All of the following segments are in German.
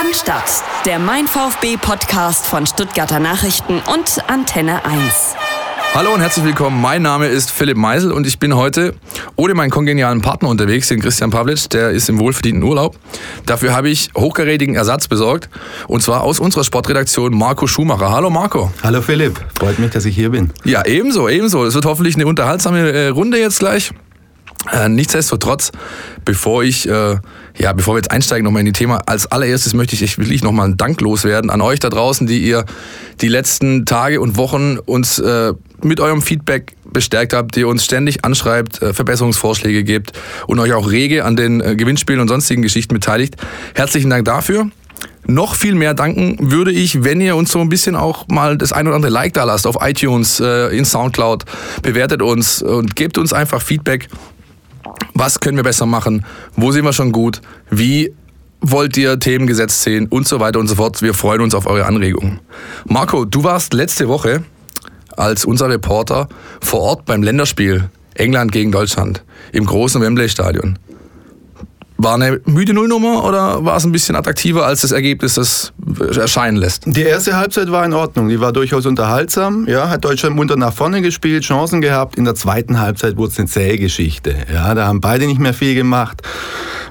Cannstatt, der Mein VfB Podcast von Stuttgarter Nachrichten und Antenne 1. Hallo und herzlich willkommen. Mein Name ist Philipp Meisel und ich bin heute ohne meinen kongenialen Partner unterwegs, den Christian Pavlic, der ist im wohlverdienten Urlaub. Dafür habe ich hochkarätigen Ersatz besorgt und zwar aus unserer Sportredaktion Marco Schumacher. Hallo Marco. Hallo Philipp, freut mich, dass ich hier bin. Ja, ebenso, ebenso. Es wird hoffentlich eine unterhaltsame äh, Runde jetzt gleich. Äh, nichtsdestotrotz, bevor ich, äh, ja, bevor wir jetzt einsteigen nochmal in die Thema, als allererstes möchte ich wirklich nochmal einen Dank loswerden an euch da draußen, die ihr die letzten Tage und Wochen uns äh, mit eurem Feedback bestärkt habt, die uns ständig anschreibt, äh, Verbesserungsvorschläge gebt und euch auch rege an den äh, Gewinnspielen und sonstigen Geschichten beteiligt. Herzlichen Dank dafür. Noch viel mehr danken würde ich, wenn ihr uns so ein bisschen auch mal das ein oder andere Like da lasst auf iTunes, äh, in Soundcloud, bewertet uns und gebt uns einfach Feedback was können wir besser machen, wo sind wir schon gut, wie wollt ihr Themen gesetzt sehen und so weiter und so fort. Wir freuen uns auf eure Anregungen. Marco, du warst letzte Woche als unser Reporter vor Ort beim Länderspiel England gegen Deutschland im großen Wembley-Stadion. War eine müde Nullnummer oder war es ein bisschen attraktiver, als das Ergebnis das erscheinen lässt? Die erste Halbzeit war in Ordnung. Die war durchaus unterhaltsam. Ja, hat Deutschland munter nach vorne gespielt, Chancen gehabt. In der zweiten Halbzeit wurde es eine zähe Geschichte. Ja, da haben beide nicht mehr viel gemacht.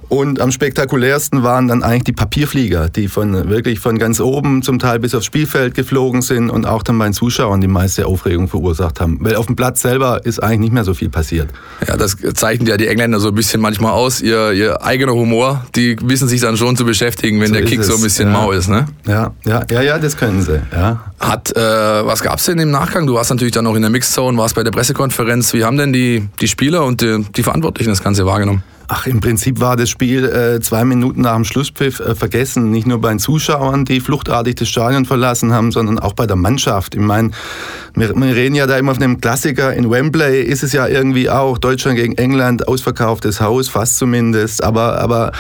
Und am spektakulärsten waren dann eigentlich die Papierflieger, die von wirklich von ganz oben zum Teil bis aufs Spielfeld geflogen sind und auch dann bei den Zuschauern die meiste Aufregung verursacht haben. Weil auf dem Platz selber ist eigentlich nicht mehr so viel passiert. Ja, das zeichnen ja die Engländer so ein bisschen manchmal aus. Ihr, ihr eigener Humor, die wissen sich dann schon zu beschäftigen, wenn so der Kick so ein bisschen ja. mau ist, ne? Ja, ja, ja, ja, das können sie. Ja. Hat, äh, was gab's denn im Nachgang? Du warst natürlich dann noch in der Mixzone, warst bei der Pressekonferenz. Wie haben denn die, die Spieler und die, die Verantwortlichen das Ganze wahrgenommen? Ach, im Prinzip war das Spiel äh, zwei Minuten nach dem Schlusspfiff äh, vergessen. Nicht nur bei den Zuschauern, die fluchtartig das Stadion verlassen haben, sondern auch bei der Mannschaft. Ich meine, wir, wir, reden ja da immer von einem Klassiker. In Wembley ist es ja irgendwie auch Deutschland gegen England, ausverkauftes Haus, fast zumindest. Aber, aber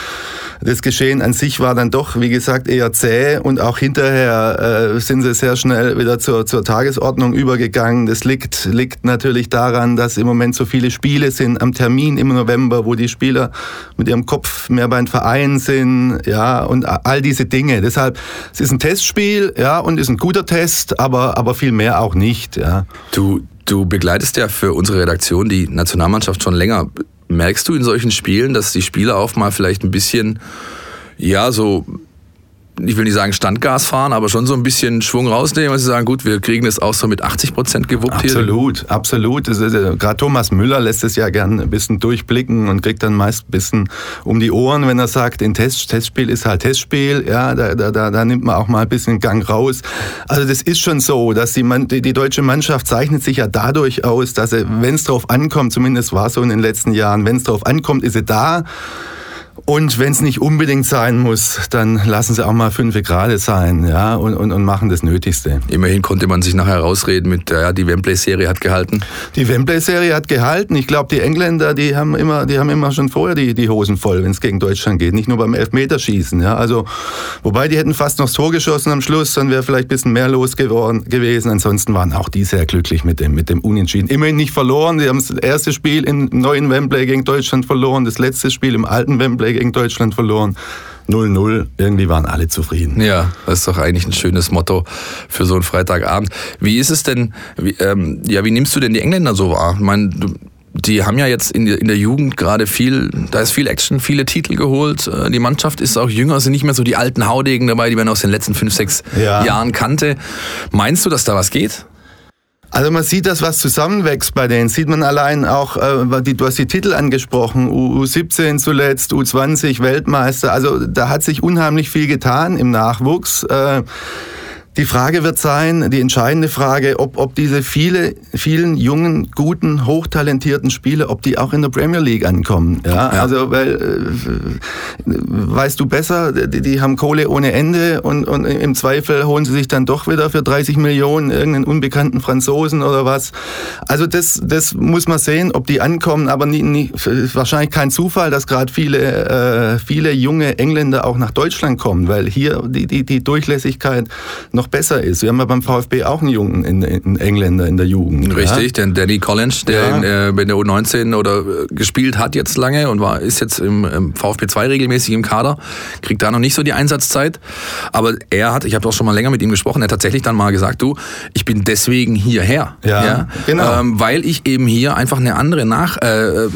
das Geschehen an sich war dann doch, wie gesagt, eher zäh und auch hinterher äh, sind sie sehr schnell wieder zur, zur Tagesordnung übergegangen. Das liegt, liegt natürlich daran, dass im Moment so viele Spiele sind am Termin im November, wo die Spieler mit ihrem Kopf mehr beim Verein sind, ja, und all diese Dinge. Deshalb, es ist ein Testspiel, ja, und ist ein guter Test, aber, aber viel mehr auch nicht, ja. Du, du begleitest ja für unsere Redaktion die Nationalmannschaft schon länger. Merkst du in solchen Spielen, dass die Spieler auch mal vielleicht ein bisschen, ja, so ich will nicht sagen Standgas fahren, aber schon so ein bisschen Schwung rausnehmen, weil sie sagen, gut, wir kriegen das auch so mit 80 Prozent gewuppt absolut, hier. Absolut, absolut. Gerade Thomas Müller lässt es ja gern ein bisschen durchblicken und kriegt dann meist ein bisschen um die Ohren, wenn er sagt, ein Test, Testspiel ist halt Testspiel. Ja, da, da, da, da nimmt man auch mal ein bisschen Gang raus. Also das ist schon so, dass die, die, deutsche Mannschaft zeichnet sich ja dadurch aus, dass wenn es drauf ankommt, zumindest war es so in den letzten Jahren, wenn es drauf ankommt, ist sie da. Und wenn es nicht unbedingt sein muss, dann lassen sie auch mal fünf Grad sein ja, und, und, und machen das Nötigste. Immerhin konnte man sich nachher rausreden mit, ja, die Wembley-Serie hat gehalten. Die Wembley-Serie hat gehalten. Ich glaube, die Engländer, die haben immer, die haben immer schon vorher die, die Hosen voll, wenn es gegen Deutschland geht. Nicht nur beim Elfmeterschießen. Ja. Also, wobei die hätten fast noch das Tor geschossen am Schluss, dann wäre vielleicht ein bisschen mehr los geworden, gewesen. Ansonsten waren auch die sehr glücklich mit dem, mit dem Unentschieden. Immerhin nicht verloren. Die haben das erste Spiel im neuen Wembley gegen Deutschland verloren, das letzte Spiel im alten Wembley gegen Deutschland verloren. 0-0, irgendwie waren alle zufrieden. Ja, das ist doch eigentlich ein schönes Motto für so einen Freitagabend. Wie ist es denn, wie, ähm, ja, wie nimmst du denn die Engländer so wahr? Ich meine, die haben ja jetzt in, in der Jugend gerade viel, da ist viel Action, viele Titel geholt. Äh, die Mannschaft ist auch jünger, sind nicht mehr so die alten Haudegen dabei, die man aus den letzten fünf, sechs ja. Jahren kannte. Meinst du, dass da was geht? Also man sieht, dass was zusammenwächst bei denen. Sieht man allein auch, äh, die, du hast die Titel angesprochen, U17 zuletzt, U20 Weltmeister. Also da hat sich unheimlich viel getan im Nachwuchs. Äh, die Frage wird sein, die entscheidende Frage, ob, ob diese viele, vielen jungen, guten, hochtalentierten Spieler, ob die auch in der Premier League ankommen. Ja, ja. also, weil, äh, weißt du besser, die, die, haben Kohle ohne Ende und, und im Zweifel holen sie sich dann doch wieder für 30 Millionen irgendeinen unbekannten Franzosen oder was. Also das, das muss man sehen, ob die ankommen, aber nie, nie, wahrscheinlich kein Zufall, dass gerade viele, äh, viele junge Engländer auch nach Deutschland kommen, weil hier die, die, die Durchlässigkeit noch besser ist. Wir haben ja beim VfB auch einen Jungen in, in Engländer in der Jugend. Richtig, ja? den Danny Collins, der ja. in, äh, in, der U19 oder äh, gespielt hat jetzt lange und war ist jetzt im, im VfB 2 regelmäßig im Kader, kriegt da noch nicht so die Einsatzzeit. Aber er hat, ich habe auch schon mal länger mit ihm gesprochen, er hat tatsächlich dann mal gesagt, du, ich bin deswegen hierher. Ja, ja? genau. Ähm, weil ich eben hier einfach eine andere Nach äh, äh,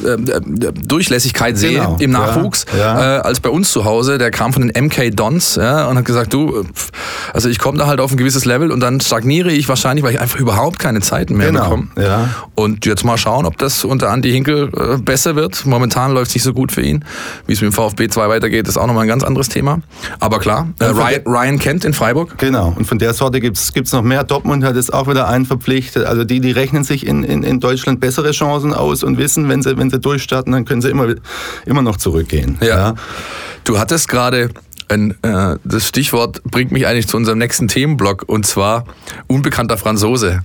Durchlässigkeit sehe genau. im Nachwuchs ja. als bei uns zu Hause. Der kam von den MK Dons und hat gesagt, du, also ich komme da halt auf ein gewisses Level und dann stagniere ich wahrscheinlich, weil ich einfach überhaupt keine Zeiten mehr genau. bekomme. Ja. Und jetzt mal schauen, ob das unter Andi Hinkel äh, besser wird. Momentan läuft es nicht so gut für ihn. Wie es mit dem VfB 2 weitergeht, ist auch nochmal ein ganz anderes Thema. Aber klar, äh, Ryan, Ryan Kent in Freiburg. Genau, und von der Sorte gibt es noch mehr. Dortmund hat jetzt auch wieder einen verpflichtet. Also die, die rechnen sich in, in, in Deutschland bessere Chancen aus und wissen, wenn sie, wenn sie durchstarten, dann können sie immer, immer noch zurückgehen. ja. ja. Du hattest gerade ein, äh, das Stichwort bringt mich eigentlich zu unserem nächsten Themenblock und zwar unbekannter Franzose.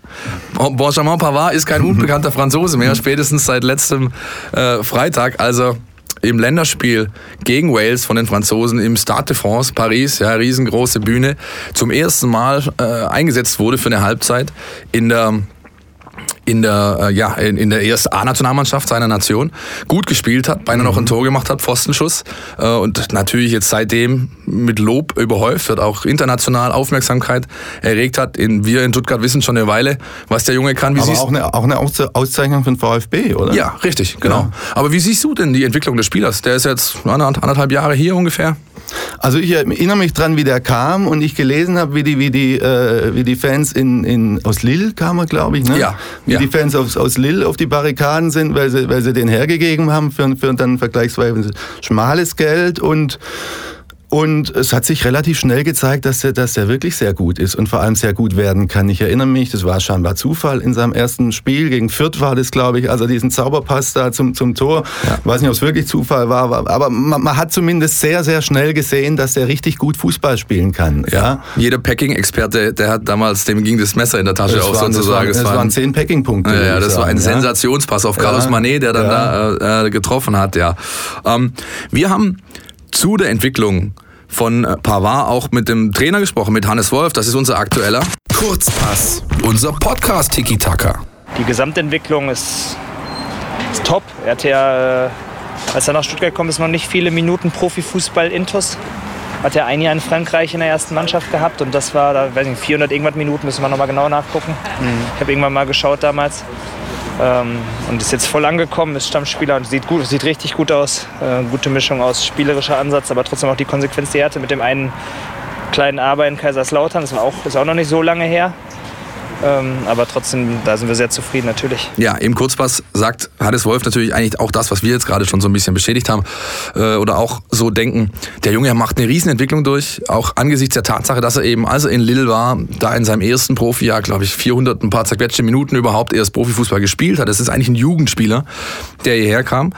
Benjamin Pavard ist kein unbekannter Franzose mehr, spätestens seit letztem äh, Freitag. Also im Länderspiel gegen Wales von den Franzosen im Stade de France, Paris, ja, riesengroße Bühne, zum ersten Mal äh, eingesetzt wurde für eine Halbzeit in der in der, äh, ja, in, in der ersten A-Nationalmannschaft seiner Nation gut gespielt hat, beinahe noch ein Tor gemacht hat, Pfostenschuss äh, und natürlich jetzt seitdem mit Lob überhäuft wird, auch international Aufmerksamkeit erregt hat. In, wir in Stuttgart wissen schon eine Weile, was der Junge kann. Wie Aber auch eine, auch eine Auszeichnung von VfB, oder? Ja, richtig, genau. Ja. Aber wie siehst du denn die Entwicklung des Spielers? Der ist jetzt anderthalb Jahre hier ungefähr. Also ich erinnere mich dran, wie der kam und ich gelesen habe, wie die, wie die, äh, wie die Fans in, in, aus Lille kamen, glaube ich, ne? Ja. Wie ja. die Fans aus, aus Lille auf die Barrikaden sind, weil sie, weil sie den hergegeben haben für, für dann vergleichsweise schmales Geld und und es hat sich relativ schnell gezeigt, dass er, dass er wirklich sehr gut ist und vor allem sehr gut werden kann. Ich erinnere mich, das war scheinbar Zufall in seinem ersten Spiel gegen Fürth war das, glaube ich, also diesen Zauberpass da zum, zum Tor. Ja. Ich weiß nicht, ob es wirklich Zufall war, aber man, man, hat zumindest sehr, sehr schnell gesehen, dass er richtig gut Fußball spielen kann. Ja. ja. Jeder Packing-Experte, der hat damals, dem ging das Messer in der Tasche auf waren, sozusagen. Das, war, das waren zehn Packing-Punkte. Ja, ja das sagen, war ein Sensationspass auf Carlos Manet, der dann da äh, getroffen hat, ja. Ähm, wir haben zu der Entwicklung von Pavard auch mit dem Trainer gesprochen, mit Hannes Wolf. Das ist unser aktueller Kurzpass, unser Podcast Tiki Taka. Die Gesamtentwicklung ist, ist top. Er hat ja, äh, als er nach Stuttgart kommt, ist noch nicht viele Minuten Profifußball intus. Hat er ein Jahr in Frankreich in der ersten Mannschaft gehabt und das war, da weiß nicht, 400 irgendwas Minuten, müssen wir noch mal genau nachgucken. Mhm. Ich habe irgendwann mal geschaut damals. Ähm, und ist jetzt voll angekommen, ist Stammspieler und sieht, gut, sieht richtig gut aus. Äh, gute Mischung aus spielerischer Ansatz, aber trotzdem auch die Konsequenz, die er hatte mit dem einen kleinen Aber in Kaiserslautern. Das war auch, ist auch noch nicht so lange her. Ähm, aber trotzdem, da sind wir sehr zufrieden natürlich. Ja, im Kurzpass sagt Hannes Wolf natürlich eigentlich auch das, was wir jetzt gerade schon so ein bisschen bestätigt haben äh, oder auch so denken. Der Junge macht eine Riesenentwicklung durch, auch angesichts der Tatsache, dass er eben, als er in Lille war, da in seinem ersten Profijahr, glaube ich, 400 ein paar zerquetschte Minuten überhaupt erst Profifußball gespielt hat. Das ist eigentlich ein Jugendspieler, der hierher kam.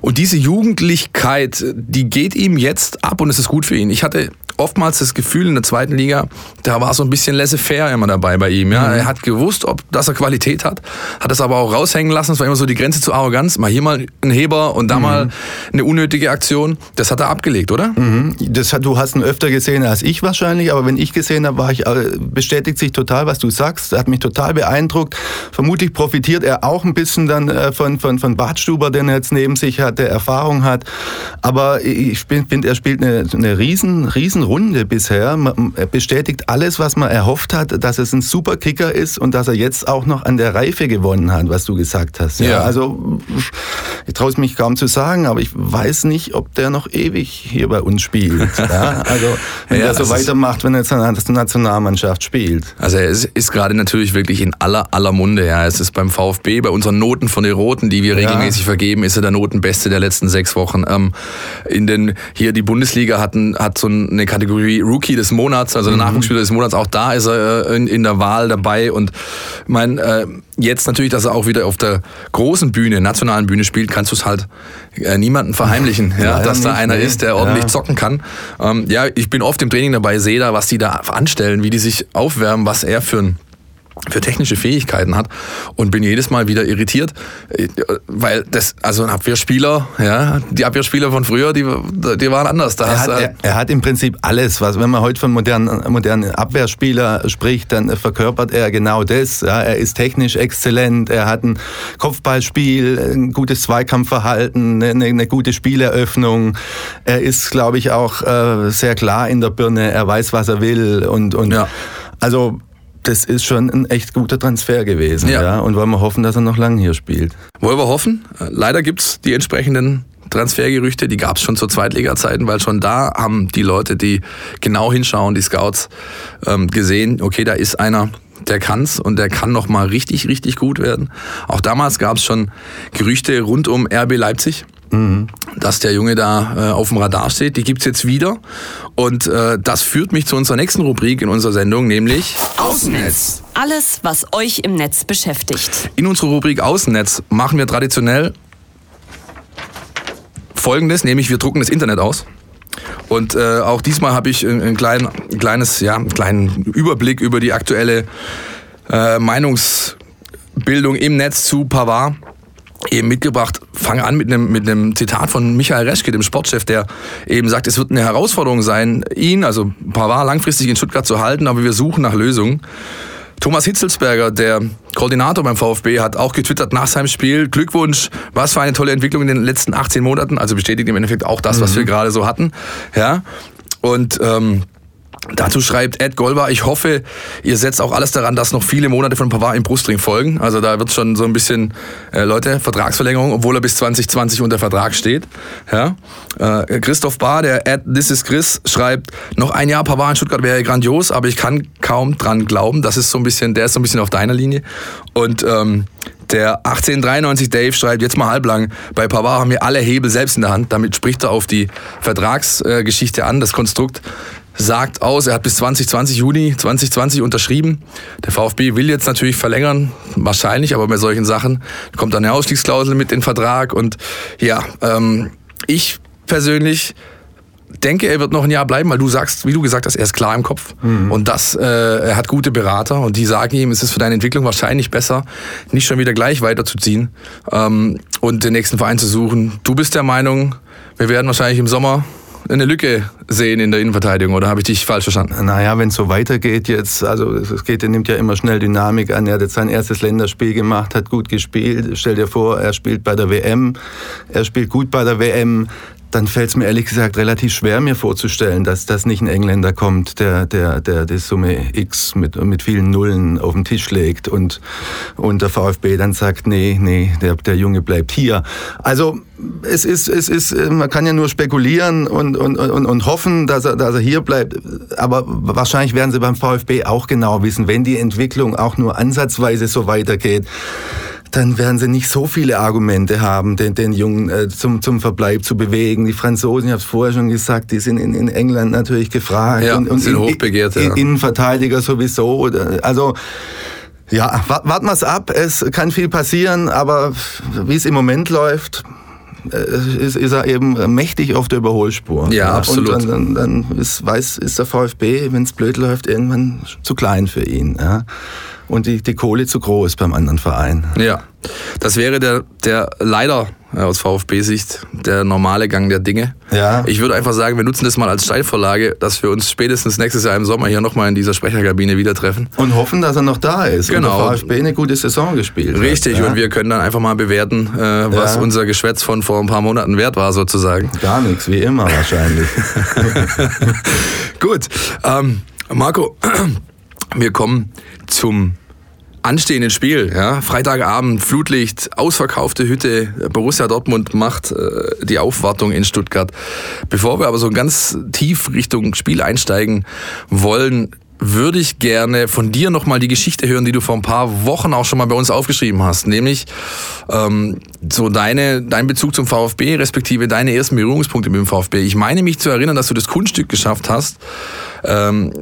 Und diese Jugendlichkeit, die geht ihm jetzt ab und es ist gut für ihn. Ich hatte oftmals das Gefühl in der zweiten Liga, da war so ein bisschen laissez-faire immer dabei bei ihm. Ja? Mhm. Er hat gewusst, ob, dass er Qualität hat, hat es aber auch raushängen lassen. Es war immer so die Grenze zur Arroganz. Mal hier mal ein Heber und da mhm. mal eine unnötige Aktion. Das hat er abgelegt, oder? Mhm. Das hat, du hast ihn öfter gesehen als ich wahrscheinlich, aber wenn ich gesehen habe, war ich, äh, bestätigt sich total, was du sagst. Er hat mich total beeindruckt. Vermutlich profitiert er auch ein bisschen dann äh, von, von, von Bartstuber, den er jetzt neben sich hat, der Erfahrung hat. Aber ich finde, er spielt eine, eine riesen, riesen Runde bisher. Er bestätigt alles, was man erhofft hat, dass es ein super Kicker ist und dass er jetzt auch noch an der Reife gewonnen hat, was du gesagt hast. Ja, ja. Also ich traue es mich kaum zu sagen, aber ich weiß nicht, ob der noch ewig hier bei uns spielt. Ja, also wenn ja, er so weitermacht, wenn er jetzt eine Nationalmannschaft spielt. Also er ist, ist gerade natürlich wirklich in aller aller Munde. Ja, es ist beim VfB bei unseren Noten von den Roten, die wir regelmäßig vergeben, ist er der Notenbeste der letzten sechs Wochen. Ähm, in den hier die Bundesliga hatten hat so eine Kategorie Rookie des Monats, also der mhm. Nachwuchsspieler des Monats, auch da ist er äh, in, in der Wahl dabei. Und mein, äh, jetzt natürlich, dass er auch wieder auf der großen Bühne, nationalen Bühne spielt, kannst du es halt äh, niemanden verheimlichen, ja, dass nicht, da einer nee. ist, der ordentlich ja. zocken kann. Ähm, ja, ich bin oft im Training dabei, sehe da, was die da anstellen, wie die sich aufwärmen, was er für ein für technische Fähigkeiten hat und bin jedes Mal wieder irritiert, äh, weil das, also ein Abwehrspieler, ja, die Abwehrspieler von früher, die, die waren anders. Da er, hat, er, er, hat im Prinzip alles, was, wenn man heute von modernen, modernen Abwehrspieler spricht, dann verkörpert er genau das. Ja, er ist technisch exzellent, er hat ein Kopfballspiel, ein gutes Zweikampfverhalten, eine, eine gute Spieleröffnung. Er ist, glaube ich, auch äh, sehr klar in der Birne, er weiß, was er will und, und ja. also das ist schon ein echt guter Transfer gewesen. Ja. ja. Und wollen wir hoffen, dass er noch lange hier spielt. Wollen wir hoffen. Leider gibt es die entsprechenden Transfergerüchte, die gab es schon zu Zweitliga-Zeiten, weil schon da haben die Leute, die genau hinschauen, die Scouts, ähm, gesehen, okay, da ist einer, der kann's und der kann noch mal richtig, richtig gut werden. Auch damals gab es schon Gerüchte rund um RB Leipzig. Mhm. Dass der Junge da äh, auf dem Radar steht, die gibt's jetzt wieder. Und äh, das führt mich zu unserer nächsten Rubrik in unserer Sendung, nämlich Außennetz. Alles, was euch im Netz beschäftigt. In unserer Rubrik Außennetz machen wir traditionell Folgendes, nämlich wir drucken das Internet aus. Und äh, auch diesmal habe ich ein, ein, klein, ein kleines, ja, einen kleinen Überblick über die aktuelle äh, Meinungsbildung im Netz zu Pavard eben mitgebracht. Fange an mit einem, mit einem Zitat von Michael Reschke, dem Sportchef, der eben sagt, es wird eine Herausforderung sein, ihn, also Pavard, langfristig in Stuttgart zu halten, aber wir suchen nach Lösungen. Thomas Hitzelsberger, der Koordinator beim VfB, hat auch getwittert nach seinem Spiel, Glückwunsch, was für eine tolle Entwicklung in den letzten 18 Monaten, also bestätigt im Endeffekt auch das, was mhm. wir gerade so hatten. Ja, und ähm, Dazu schreibt Ed Golber, ich hoffe, ihr setzt auch alles daran, dass noch viele Monate von Pavard im Brustring folgen. Also da wird schon so ein bisschen, äh, Leute, Vertragsverlängerung, obwohl er bis 2020 unter Vertrag steht. Ja? Äh, Christoph Bahr, der Ed This is Chris, schreibt, noch ein Jahr Pavard in Stuttgart wäre grandios, aber ich kann kaum dran glauben. Das ist so ein bisschen, der ist so ein bisschen auf deiner Linie. Und ähm, der 1893 Dave schreibt jetzt mal halblang, bei Pavard haben wir alle Hebel selbst in der Hand. Damit spricht er auf die Vertragsgeschichte an, das Konstrukt sagt aus, er hat bis 2020, Juni 2020 unterschrieben. Der VfB will jetzt natürlich verlängern, wahrscheinlich, aber bei solchen Sachen kommt dann eine Ausstiegsklausel mit in den Vertrag. Und ja, ähm, ich persönlich denke, er wird noch ein Jahr bleiben, weil du sagst, wie du gesagt hast, er ist klar im Kopf. Mhm. Und das, äh, er hat gute Berater und die sagen ihm, es ist für deine Entwicklung wahrscheinlich besser, nicht schon wieder gleich weiterzuziehen ähm, und den nächsten Verein zu suchen. Du bist der Meinung, wir werden wahrscheinlich im Sommer eine Lücke sehen in der Innenverteidigung oder habe ich dich falsch verstanden? Naja, wenn es so weitergeht jetzt, also es geht, er nimmt ja immer schnell Dynamik an. Er hat jetzt sein erstes Länderspiel gemacht, hat gut gespielt. Stell dir vor, er spielt bei der WM, er spielt gut bei der WM dann fällt es mir ehrlich gesagt relativ schwer, mir vorzustellen, dass das nicht ein Engländer kommt, der, der, der die Summe X mit, mit vielen Nullen auf den Tisch legt und, und der VfB dann sagt, nee, nee, der, der Junge bleibt hier. Also es ist, es ist, man kann ja nur spekulieren und, und, und, und hoffen, dass er, dass er hier bleibt. Aber wahrscheinlich werden sie beim VfB auch genau wissen, wenn die Entwicklung auch nur ansatzweise so weitergeht, dann werden sie nicht so viele Argumente haben, den, den Jungen äh, zum, zum Verbleib zu bewegen. Die Franzosen, ich habe es vorher schon gesagt, die sind in, in England natürlich gefragt. Ja, und, und sind in, hochbegehrt. Ja. Innenverteidiger sowieso. Also ja, warten wir es ab. Es kann viel passieren, aber wie es im Moment läuft, äh, ist, ist er eben mächtig auf der Überholspur. Ja, ja. absolut. Und dann, dann, dann ist, weiß, ist der VfB, wenn es blöd läuft, irgendwann zu klein für ihn. Ja und die, die Kohle zu groß beim anderen Verein. Ja, das wäre der, der leider aus VfB-Sicht der normale Gang der Dinge. Ja. Ich würde einfach sagen, wir nutzen das mal als Steilvorlage, dass wir uns spätestens nächstes Jahr im Sommer hier nochmal in dieser Sprecherkabine wieder treffen. Und hoffen, dass er noch da ist. Genau. Und der VfB eine gute Saison gespielt Richtig, ja. und wir können dann einfach mal bewerten, äh, was ja. unser Geschwätz von vor ein paar Monaten wert war, sozusagen. Gar nichts, wie immer wahrscheinlich. Gut, ähm, Marco, wir kommen zum anstehenden Spiel. Ja? Freitagabend, Flutlicht, ausverkaufte Hütte. Borussia Dortmund macht äh, die Aufwartung in Stuttgart. Bevor wir aber so ganz tief Richtung Spiel einsteigen wollen, würde ich gerne von dir nochmal die Geschichte hören, die du vor ein paar Wochen auch schon mal bei uns aufgeschrieben hast, nämlich ähm, so deine, dein Bezug zum VfB, respektive deine ersten Berührungspunkte mit dem VfB. Ich meine mich zu erinnern, dass du das Kunststück geschafft hast, ähm,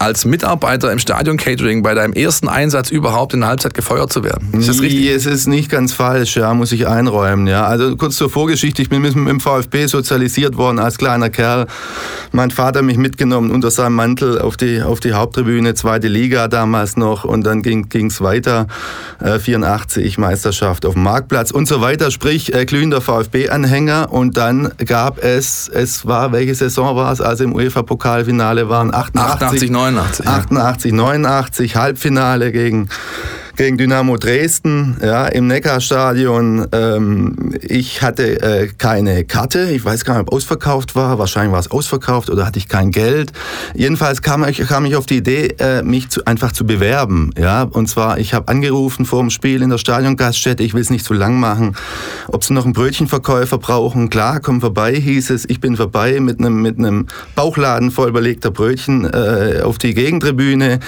als Mitarbeiter im Stadion Catering bei deinem ersten Einsatz überhaupt in der Halbzeit gefeuert zu werden. Ist das richtig? Es ist nicht ganz falsch, ja, muss ich einräumen. Ja. Also kurz zur Vorgeschichte, ich bin mit dem VfB sozialisiert worden als kleiner Kerl. Mein Vater mich mitgenommen unter seinem Mantel auf die, auf die Haupttribüne, zweite Liga damals noch und dann ging es weiter, äh, 84 Meisterschaft auf dem Marktplatz und so weiter, sprich äh, glühender VfB-Anhänger und dann gab es, es war, welche Saison war es, also im UEFA-Pokalfinale waren 88, 88 89. 88, 89, Halbfinale gegen gegen Dynamo Dresden ja, im Neckarstadion. Ähm, ich hatte äh, keine Karte. Ich weiß gar nicht, ob ausverkauft war. Wahrscheinlich war es ausverkauft oder hatte ich kein Geld. Jedenfalls kam ich, kam ich auf die Idee, äh, mich zu, einfach zu bewerben. Ja? Und zwar, ich habe angerufen vor dem Spiel in der Stadiongaststätte. Ich will es nicht zu lang machen. Ob sie noch einen Brötchenverkäufer brauchen? Klar, komm vorbei, hieß es. Ich bin vorbei mit einem mit Bauchladen voll belegter Brötchen äh, auf die Gegentribüne.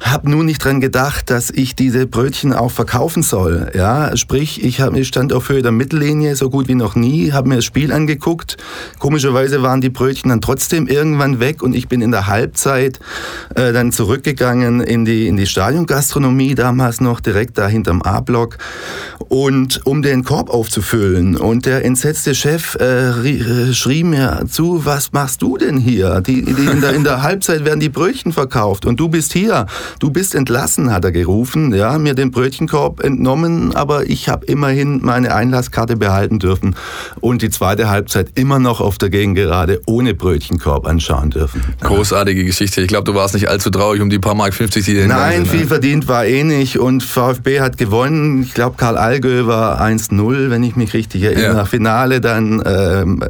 Hab nun nicht dran gedacht, dass ich diese Brötchen auch verkaufen soll. Ja, sprich, ich, hab, ich stand auf Höhe der Mittellinie so gut wie noch nie, habe mir das Spiel angeguckt. Komischerweise waren die Brötchen dann trotzdem irgendwann weg und ich bin in der Halbzeit äh, dann zurückgegangen in die, in die Stadiongastronomie, damals noch direkt da hinterm A-Block, und um den Korb aufzufüllen. Und der entsetzte Chef äh, äh schrie mir zu, was machst du denn hier? Die, die in, der, in der Halbzeit werden die Brötchen verkauft und du bist hier. Du bist entlassen, hat er gerufen. Ja, mir den Brötchenkorb entnommen, aber ich habe immerhin meine Einlasskarte behalten dürfen und die zweite Halbzeit immer noch auf der Gegengerade ohne Brötchenkorb anschauen dürfen. Großartige Geschichte. Ich glaube, du warst nicht allzu traurig um die paar Mark 50, die dir Nein, sind, viel verdient war eh nicht und VfB hat gewonnen. Ich glaube, Karl Allgöw war 1-0, wenn ich mich richtig erinnere. Ja. Finale dann ähm,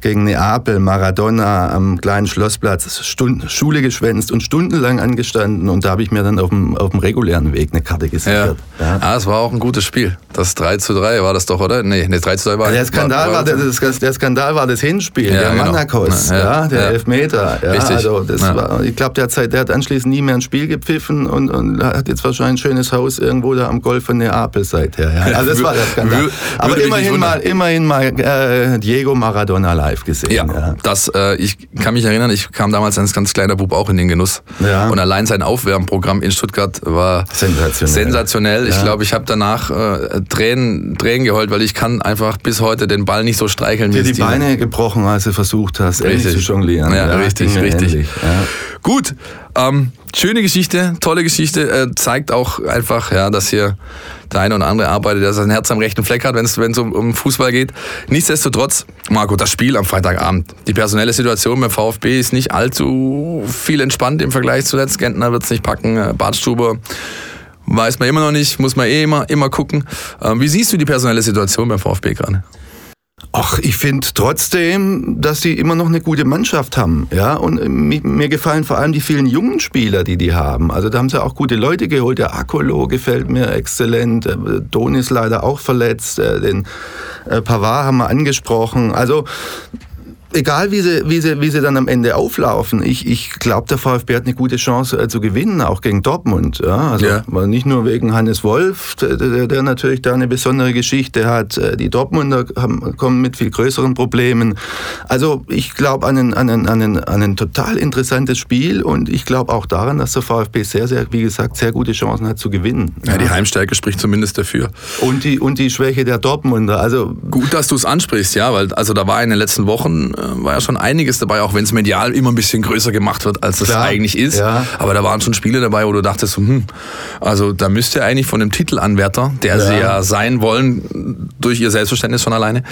gegen Neapel, Maradona am kleinen Schlossplatz, Stunden, Schule geschwänzt und stundenlang angestanden und da habe ich mir dann auf dem, auf dem regulären Weg eine Karte gesichert. Ja. Ja. Ah, es war auch ein gutes Spiel. Das 3 zu 3 war das doch, oder? Nee, nee 3 zu 3 war der Skandal war, war, das, der Skandal war das Hinspiel, ja, der genau. Manakos, ja, der Elfmeter. Ja, Richtig. Also das war, ich glaube, der, der hat anschließend nie mehr ein Spiel gepfiffen und, und hat jetzt wahrscheinlich ein schönes Haus irgendwo da am Golf von Neapel seither. Ja. Also das war der Skandal. Aber immerhin mal, immerhin mal äh, Diego Maradona live gesehen. Ja, ja. Das, äh, ich kann mich erinnern, ich kam damals als ganz kleiner Bub auch in den Genuss. Ja. Und allein sein Aufwärmprogramm in Stuttgart war sensationell. Sensationell. Ich glaube, ich habe danach äh, Tränen, Tränen geheult, weil ich kann einfach bis heute den Ball nicht so streicheln. Dir die Beine gebrochen, als du versucht hast, richtig zu jonglieren. Ja, ja richtig, richtig. Ähnlich, ja. Gut, ähm, schöne Geschichte, tolle Geschichte, äh, zeigt auch einfach, ja, dass hier der eine oder andere arbeitet, der sein Herz am rechten Fleck hat, wenn es um, um Fußball geht. Nichtsdestotrotz, Marco, das Spiel am Freitagabend, die personelle Situation beim VfB ist nicht allzu viel entspannt im Vergleich zuletzt. Gentner wird es nicht packen, äh, Bartstuber weiß man immer noch nicht, muss man eh immer, immer gucken. Ähm, wie siehst du die personelle Situation beim VfB gerade? Ach, ich finde trotzdem, dass sie immer noch eine gute Mannschaft haben. Ja, und äh, mir gefallen vor allem die vielen jungen Spieler, die die haben. Also da haben sie auch gute Leute geholt. Der Akolo gefällt mir exzellent. Äh, Don ist leider auch verletzt. Äh, den Pavard haben wir angesprochen. Also egal wie sie, wie, sie, wie sie dann am Ende auflaufen, ich, ich glaube, der VfB hat eine gute Chance äh, zu gewinnen, auch gegen Dortmund. Ja? Also ja. nicht nur wegen Hannes Wolf, der, der, natürlich da eine besondere Geschichte hat. Äh, die Dortmunder haben, kommen mit viel größeren Problemen. Also ich glaube an ein, an, ein, an, ein, an ein total interessantes Spiel und ich glaube auch daran, dass der VfB sehr, sehr, wie gesagt, sehr gute Chancen hat zu gewinnen. Ja, ja. die Heimstärke spricht zumindest dafür. Und die, und die Schwäche der Dortmunder. Also Gut, dass du es ansprichst, ja, weil also da war in den letzten Wochen war ja schon einiges dabei, auch wenn es medial immer ein bisschen größer gemacht wird, als es eigentlich ist. Ja. Aber da waren schon Spiele dabei, wo du dachtest, hm, also da müsste eigentlich von dem Titelanwärter, der ja. sie ja sein wollen, durch ihr Selbstverständnis von alleine,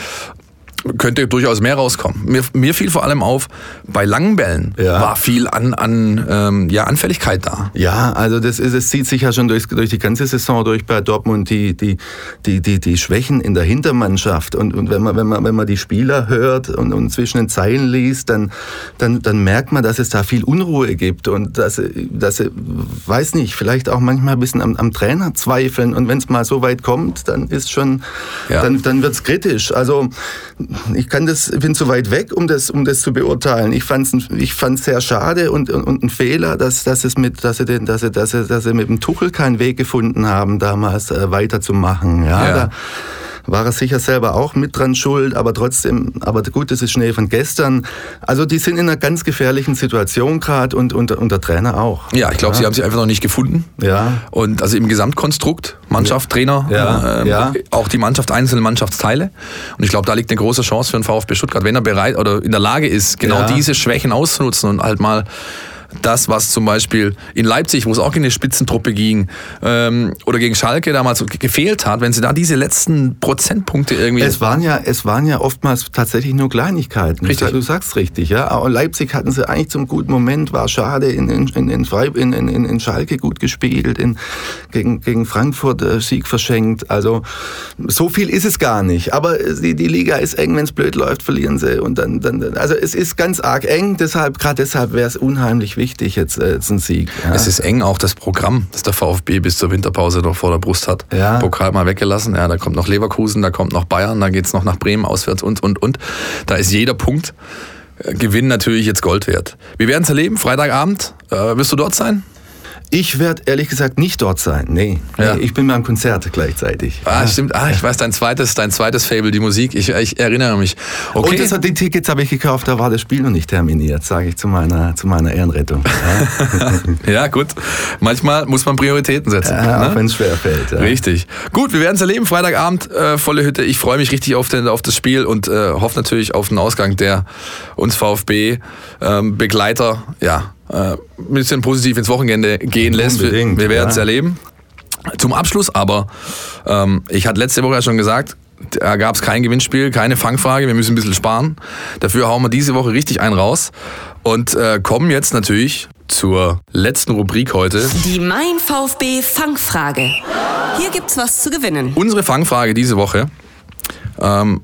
könnte durchaus mehr rauskommen. Mir, mir fiel vor allem auf, bei langen Bällen ja. war viel an, an ähm, ja, Anfälligkeit da. Ja, also das ist, es zieht sich ja schon durch, durch die ganze Saison durch bei Dortmund die, die, die, die, die Schwächen in der Hintermannschaft. Und, und wenn, man, wenn, man, wenn man die Spieler hört und, und zwischen den Zeilen liest, dann, dann, dann merkt man, dass es da viel Unruhe gibt und dass, dass weiß nicht, vielleicht auch manchmal ein bisschen am, am Trainer zweifeln. Und wenn es mal so weit kommt, dann ist schon, ja. dann, dann wird es kritisch. Also ich kann das, bin zu weit weg, um das, um das zu beurteilen. Ich fand es ich fand's sehr schade und, und, und ein Fehler, dass, dass, es mit, dass, sie den, dass, sie, dass, sie, dass sie mit dem Tuchel keinen Weg gefunden haben, damals äh, weiterzumachen. Ja, ja. Da, war er sicher selber auch mit dran schuld, aber trotzdem, aber gut, das ist Schnee von gestern. Also die sind in einer ganz gefährlichen Situation gerade und, und, und der Trainer auch. Ja, ich glaube, ja. sie haben sich einfach noch nicht gefunden. Ja. Und also im Gesamtkonstrukt, Mannschaft, Trainer, Ja, ähm, ja. auch die Mannschaft, einzelne Mannschaftsteile. Und ich glaube, da liegt eine große Chance für den VfB Stuttgart, wenn er bereit oder in der Lage ist, genau diese Schwächen auszunutzen und halt mal das, was zum Beispiel in Leipzig, wo es auch gegen eine Spitzentruppe ging, ähm, oder gegen Schalke damals gefehlt hat, wenn sie da diese letzten Prozentpunkte irgendwie. Es waren ja, es waren ja oftmals tatsächlich nur Kleinigkeiten. Richtig. Du sagst richtig, ja. Auch Leipzig hatten sie eigentlich zum guten Moment, war schade, in, in, in, Freib- in, in, in in Schalke gut gespielt, in, gegen, gegen Frankfurt äh, Sieg verschenkt. Also so viel ist es gar nicht. Aber äh, die, die Liga ist eng, wenn es blöd läuft, verlieren sie. Und dann, dann, also es ist ganz arg eng, deshalb, gerade deshalb wäre es unheimlich wichtig, jetzt, äh, jetzt ein Sieg. Ja. Es ist eng, auch das Programm, das der VfB bis zur Winterpause noch vor der Brust hat. Ja. Pokal mal weggelassen. Ja, da kommt noch Leverkusen, da kommt noch Bayern, da geht's noch nach Bremen auswärts und, und, und. Da ist jeder Punkt äh, Gewinn natürlich jetzt Gold wert. Wir werden es erleben, Freitagabend. Äh, wirst du dort sein? Ich werde ehrlich gesagt nicht dort sein. Nee, Ja. nee ich bin beim Konzert gleichzeitig. Ah, stimmt. Ah, ich weiß, dein zweites, dein zweites Fable, die Musik. Ich, ich erinnere mich. Okay. Und das, hat- die Tickets habe ich gekauft, da war das Spiel noch nicht terminiert, sage ich zu meiner, zu meiner Ehrenrettung. Ja, ja, gut. Manchmal muss man Prioritäten setzen. ja, ne? auch wenn es schwer fällt. Ja. Richtig. Gut, wir werden es erleben. Freitagabend, äh, volle Hütte. Ich freue mich richtig auf, den, auf das Spiel und äh, hoffe natürlich auf den Ausgang, der uns VfB-Begleiter ja, äh, ein bisschen positiv ins Wochenende gehen lässt. Wir, Unbedingt, wir werden es ja. erleben. Zum Abschluss aber, ähm, ich hatte letzte Woche ja schon gesagt, da gab es kein Gewinnspiel, keine Fangfrage, wir müssen ein bisschen sparen. Dafür hauen wir diese Woche richtig einen raus und äh, kommen jetzt natürlich zur letzten Rubrik heute. Die Mein VfB Fangfrage. Hier gibt's was zu gewinnen. Unsere Fangfrage diese Woche. Ähm,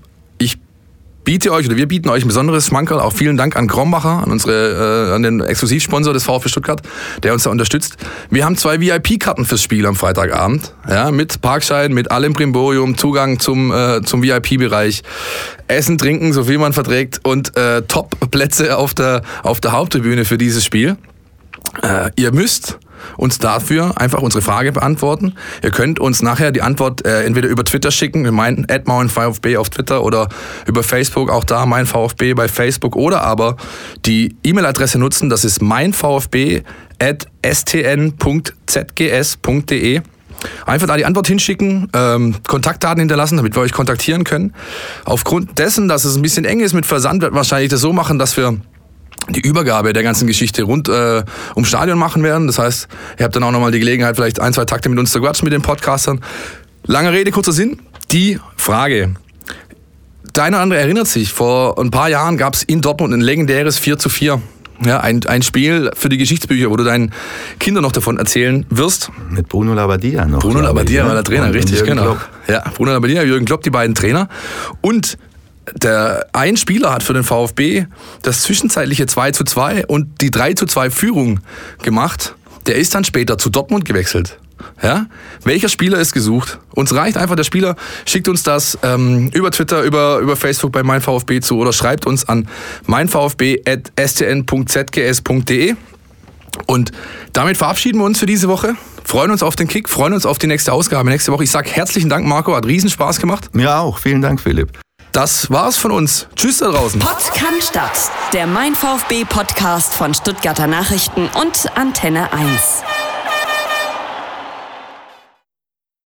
biete euch oder wir bieten euch ein besonderes Schmankerl. Auch vielen Dank an Krombacher, an, unsere, äh, an den Exklusivsponsor des VfB Stuttgart, der uns da unterstützt. Wir haben zwei VIP-Karten fürs Spiel am Freitagabend. Ja, mit Parkschein, mit allem Brimborium, Zugang zum, äh, zum VIP-Bereich. Essen, trinken, so viel man verträgt und äh, Top-Plätze auf der, auf der Haupttribüne für dieses Spiel. Äh, ihr müsst uns dafür einfach unsere Frage beantworten. Ihr könnt uns nachher die Antwort äh, entweder über Twitter schicken, wir meinen VfB auf Twitter oder über Facebook, auch da mein VfB bei Facebook oder aber die E-Mail-Adresse nutzen, das ist meinvfb at stn.zgs.de. Einfach da die Antwort hinschicken, ähm, Kontaktdaten hinterlassen, damit wir euch kontaktieren können. Aufgrund dessen, dass es ein bisschen eng ist mit Versand, wird wahrscheinlich das so machen, dass wir die Übergabe der ganzen Geschichte rund äh, ums Stadion machen werden. Das heißt, ihr habt dann auch nochmal die Gelegenheit, vielleicht ein, zwei Takte mit uns zu quatschen, mit den Podcastern. Lange Rede, kurzer Sinn. Die Frage. Der eine oder andere erinnert sich, vor ein paar Jahren gab es in Dortmund ein legendäres 4 zu 4. Ja, ein, ein Spiel für die Geschichtsbücher, wo du deinen Kindern noch davon erzählen wirst. Mit Bruno Labbadia noch. Bruno ich, Labbadia ne? war der Trainer, Und- und richtig, Jürgen genau. Klopp. Ja, Bruno Labbadia, Jürgen Klopp, die beiden Trainer. Und der ein Spieler hat für den VfB das zwischenzeitliche 2 zu 2 und die 3 zu 2 Führung gemacht. Der ist dann später zu Dortmund gewechselt. Ja? Welcher Spieler ist gesucht? Uns reicht einfach der Spieler, schickt uns das ähm, über Twitter, über, über Facebook bei meinVfB zu oder schreibt uns an meinvfb.stn.zgs.de. Und damit verabschieden wir uns für diese Woche. Freuen uns auf den Kick, freuen uns auf die nächste Ausgabe nächste Woche. Ich sage herzlichen Dank, Marco, hat riesen Spaß gemacht. Mir auch. Vielen Dank, Philipp. Das war's von uns. Tschüss da draußen. Stadt. Der Mein VfB Podcast von Stuttgarter Nachrichten und Antenne 1.